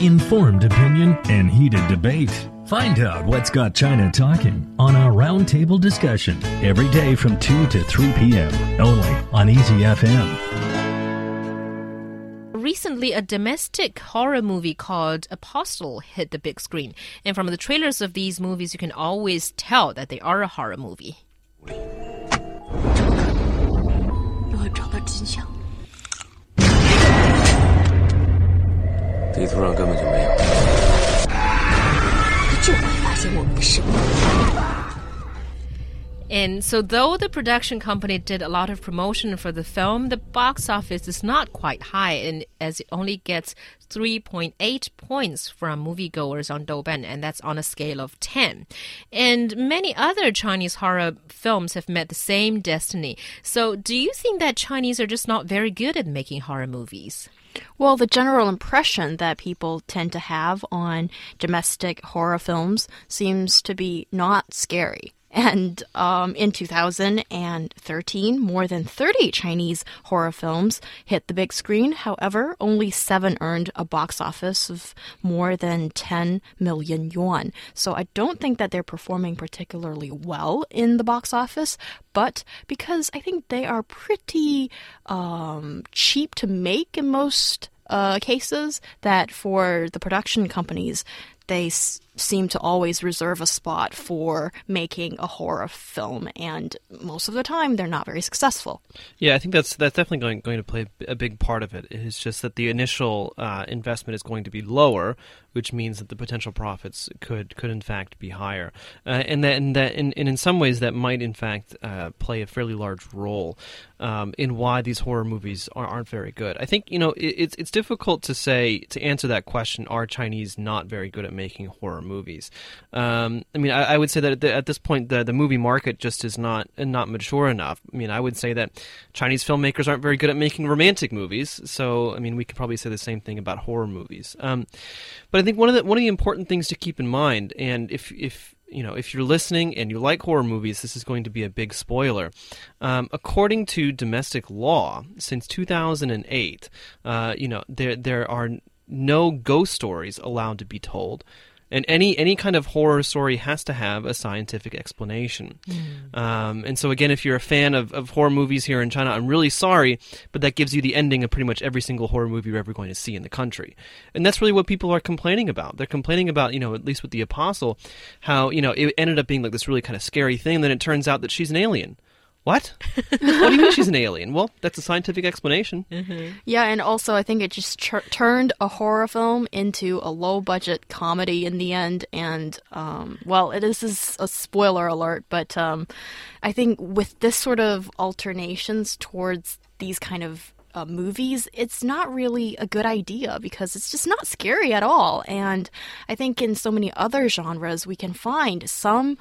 informed opinion, and heated debate. Find out what's got China talking on our roundtable discussion every day from 2 to 3 p.m. only on Easy FM. Recently, a domestic horror movie called Apostle hit the big screen. And from the trailers of these movies, you can always tell that they are a horror movie. 地图上根本就没有。他就会发现我们的神秘。 And so, though the production company did a lot of promotion for the film, the box office is not quite high, and as it only gets 3.8 points from moviegoers on Douban, and that's on a scale of 10. And many other Chinese horror films have met the same destiny. So, do you think that Chinese are just not very good at making horror movies? Well, the general impression that people tend to have on domestic horror films seems to be not scary. And um, in 2013, more than 30 Chinese horror films hit the big screen. However, only seven earned a box office of more than 10 million yuan. So I don't think that they're performing particularly well in the box office, but because I think they are pretty um, cheap to make in most uh, cases, that for the production companies, they seem to always reserve a spot for making a horror film, and most of the time they're not very successful. Yeah, I think that's that's definitely going going to play a big part of it. It's just that the initial uh, investment is going to be lower, which means that the potential profits could could in fact be higher, uh, and that and that and, and in some ways that might in fact uh, play a fairly large role um, in why these horror movies are, aren't very good. I think you know it, it's it's difficult to say to answer that question. Are Chinese not very good at making horror movies? Um, I mean, I, I, would say that at, the, at this point the the movie market just is not not mature enough. I mean, I would say that Chinese filmmakers aren't very good at making romantic movies. So, I mean, we could probably say the same thing about horror movies. Um, but I think one of the one of the important things to keep in mind, and if if you know if you're listening and you like horror movies, this is going to be a big spoiler. Um, according to domestic law, since 2008, uh, you know there there are no ghost stories allowed to be told and any any kind of horror story has to have a scientific explanation. Mm. Um, and so again, if you're a fan of, of horror movies here in China, I'm really sorry, but that gives you the ending of pretty much every single horror movie you're ever going to see in the country. And that's really what people are complaining about. They're complaining about, you know, at least with the Apostle, how you know it ended up being like this really kind of scary thing. And then it turns out that she's an alien. What? what do you mean she's an alien? Well, that's a scientific explanation. Mm-hmm. Yeah, and also I think it just turned a horror film into a low budget comedy in the end. And, um, well, it is, is a spoiler alert, but um, I think with this sort of alternations towards these kind of uh, movies, it's not really a good idea because it's just not scary at all. And I think in so many other genres, we can find some.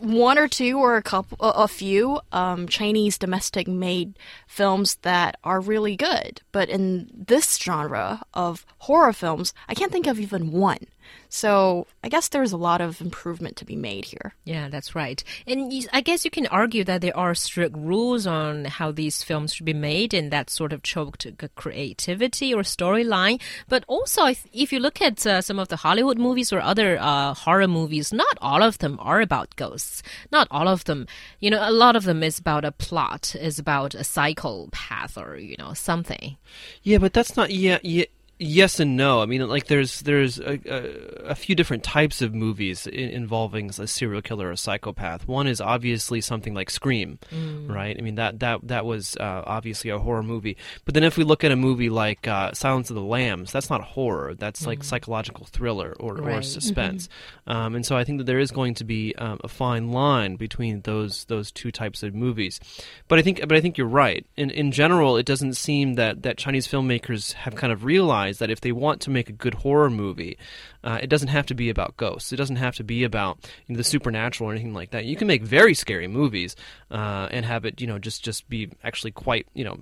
One or two or a couple, a few um, Chinese domestic made films that are really good. But in this genre of horror films, I can't think of even one. So I guess there's a lot of improvement to be made here. Yeah, that's right. And I guess you can argue that there are strict rules on how these films should be made, and that sort of choked creativity or storyline. But also, if you look at uh, some of the Hollywood movies or other uh, horror movies, not all of them are about ghosts. Not all of them. You know, a lot of them is about a plot, is about a psychopath or, you know, something. Yeah, but that's not, yeah, yeah yes and no. I mean, like there's there's a, a, a few different types of movies in, involving a serial killer or a psychopath. One is obviously something like Scream, mm. right? I mean that that that was uh, obviously a horror movie. But then if we look at a movie like uh, Silence of the Lambs, that's not horror. That's mm. like psychological thriller or, right. or suspense. Mm-hmm. Um, and so I think that there is going to be um, a fine line between those those two types of movies. But I think but I think you're right. In in general, it doesn't seem that that Chinese filmmakers have kind of realized that if they want to make a good horror movie, uh, it doesn't have to be about ghosts. It doesn't have to be about you know, the supernatural or anything like that. You can make very scary movies uh, and have it, you know, just just be actually quite, you know,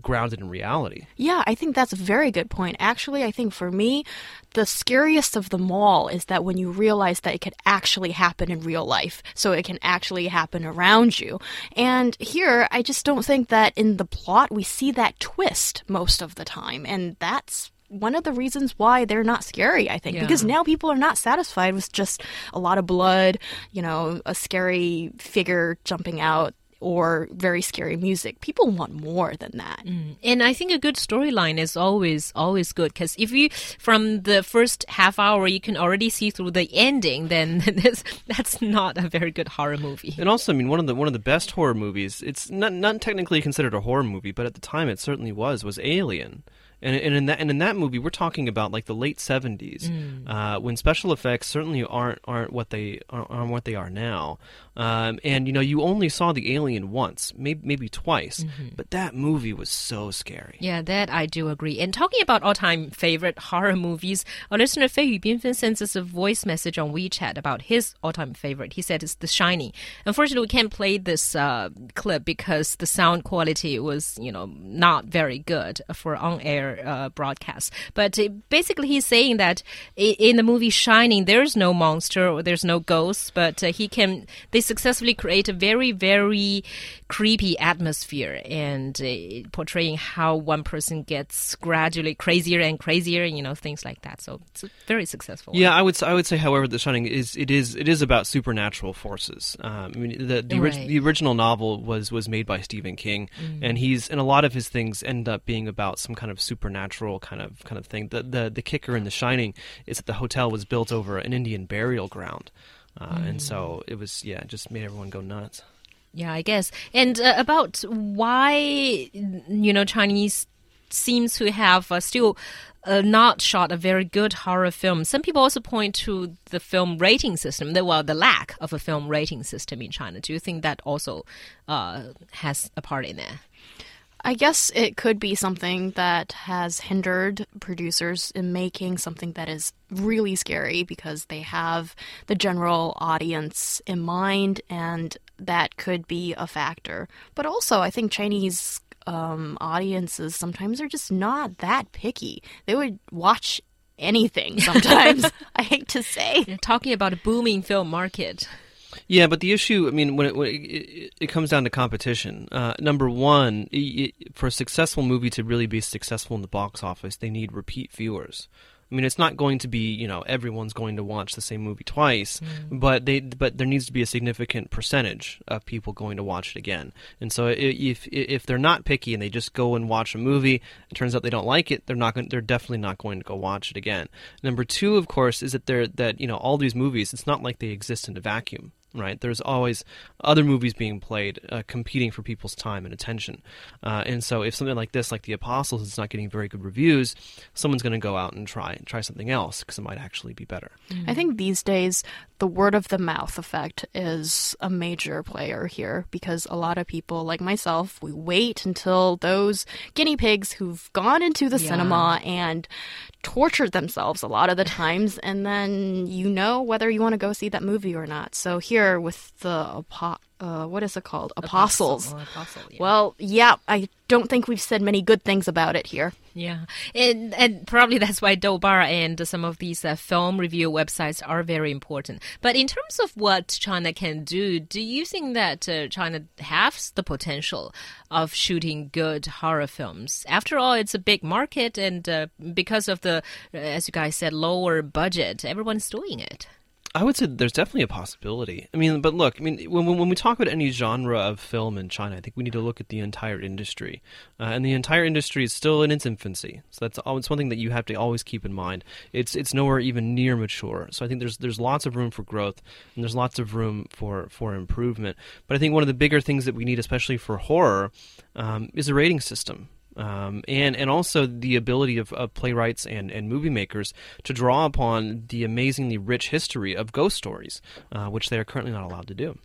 grounded in reality. Yeah, I think that's a very good point. Actually, I think for me, the scariest of them all is that when you realize that it could actually happen in real life, so it can actually happen around you. And here, I just don't think that in the plot we see that twist most of the time, and that's one of the reasons why they're not scary, I think, Yeah. because now people are not satisfied with just a lot of blood, you know, a scary figure jumping out or very scary music. People want more than that. Mm. And I think a good storyline is always always good because if you from the first half hour you can already see through the ending, then this, that's not a very good horror movie. And also, I mean, one of the one of the best horror movies. It's not not technically considered a horror movie, but at the time it certainly was. Was Alien. And, and in that and in that movie, we're talking about like the late seventies, uh, when special effects certainly aren't aren't what they aren't, aren't what they are now. Um, and you know, you only saw the alien once, maybe maybe twice, but that movie was so scary. Yeah, that I do agree. And talking about all-time favorite horror movies, our listener Fei Yubinfen sends us a voice message on WeChat about his all-time favorite. He said it's The Shining. Unfortunately, we can't play this uh, clip because the sound quality was, you know, not very good for on-air uh, broadcast. But uh, basically, he's saying that in the movie Shining, there's no monster or there's no ghosts, but uh, he can they successfully create a very very creepy atmosphere and uh, portraying how one person gets gradually crazier and crazier, you know, things like that. So it's very successful. one. Yeah, I would I would say, however, The Shining is it is it is about supernatural forces. Um, I mean, the the, Right. the original novel was was made by Stephen King, and he's and a lot of his things end up being about some kind of supernatural kind of kind of thing. The the the kicker in The Shining is that the hotel was built over an Indian burial ground. Uh, And so it was, yeah, it just made everyone go nuts. Yeah, I guess. And uh, about why, you know, Chinese seems to have uh, still uh, not shot a very good horror film. Some people also point to the film rating system, the, well, the lack of a film rating system in China. Do you think that also uh, has a part in there? I guess it could be something that has hindered producers in making something that is really scary because they have the general audience in mind, and that could be a factor. But also, I think Chinese um, audiences sometimes are just not that picky. They would watch anything sometimes. I hate to say. You're talking about a booming film market. Yeah, but the issue, I mean, when it, when it, it, it comes down to competition, uh, number one, i i for a successful movie to really be successful in the box office, they need repeat viewers. I mean, it's not going to be, you know, everyone's going to watch the same movie twice, but they, but there needs to be a significant percentage of people going to watch it again. And so, if if they're not picky and they just go and watch a movie, it turns out they don't like it, they're not going, they're definitely not going to go watch it again. Number two, of course, is that they're that you know all these movies, it's not like they exist in a vacuum right? There's always other movies being played, uh, competing for people's time and attention. Uh, and so, if something like this, like The Apostles, is not getting very good reviews, someone's going to go out and try try something else because it might actually be better. I think these days the word of the mouth effect is a major player here because a lot of people, like myself, we wait until those guinea pigs who've gone into the Yeah. cinema and tortured themselves a lot of the times, and then you know whether you want to go see that movie or not. So here with the apo- uh, what is it called? Apostles. Apostle, apostle, yeah. Well, yeah, I don't think we've said many good things about it here. Yeah, and and probably that's why Douban and some of these uh, film review websites are very important. But in terms of what China can do, do you think that uh, China has the potential of shooting good horror films? After all, it's a big market, and uh, because of the, uh, as you guys said, lower budget, everyone's doing it. I would say there's definitely a possibility. I mean, but look, I mean, when, when we talk about any genre of film in China, I think we need to look at the entire industry, uh, and the entire industry is still in its infancy. So that's always one thing that you have to always keep in mind. It's it's nowhere even near mature. So I think there's there's lots of room for growth, and there's lots of room for for improvement. But I think one of the bigger things that we need, especially for horror, um, is a rating system um, and and also the ability of, of playwrights and, and movie makers to draw upon the amazingly rich history of ghost stories, uh, which they are currently not allowed to do.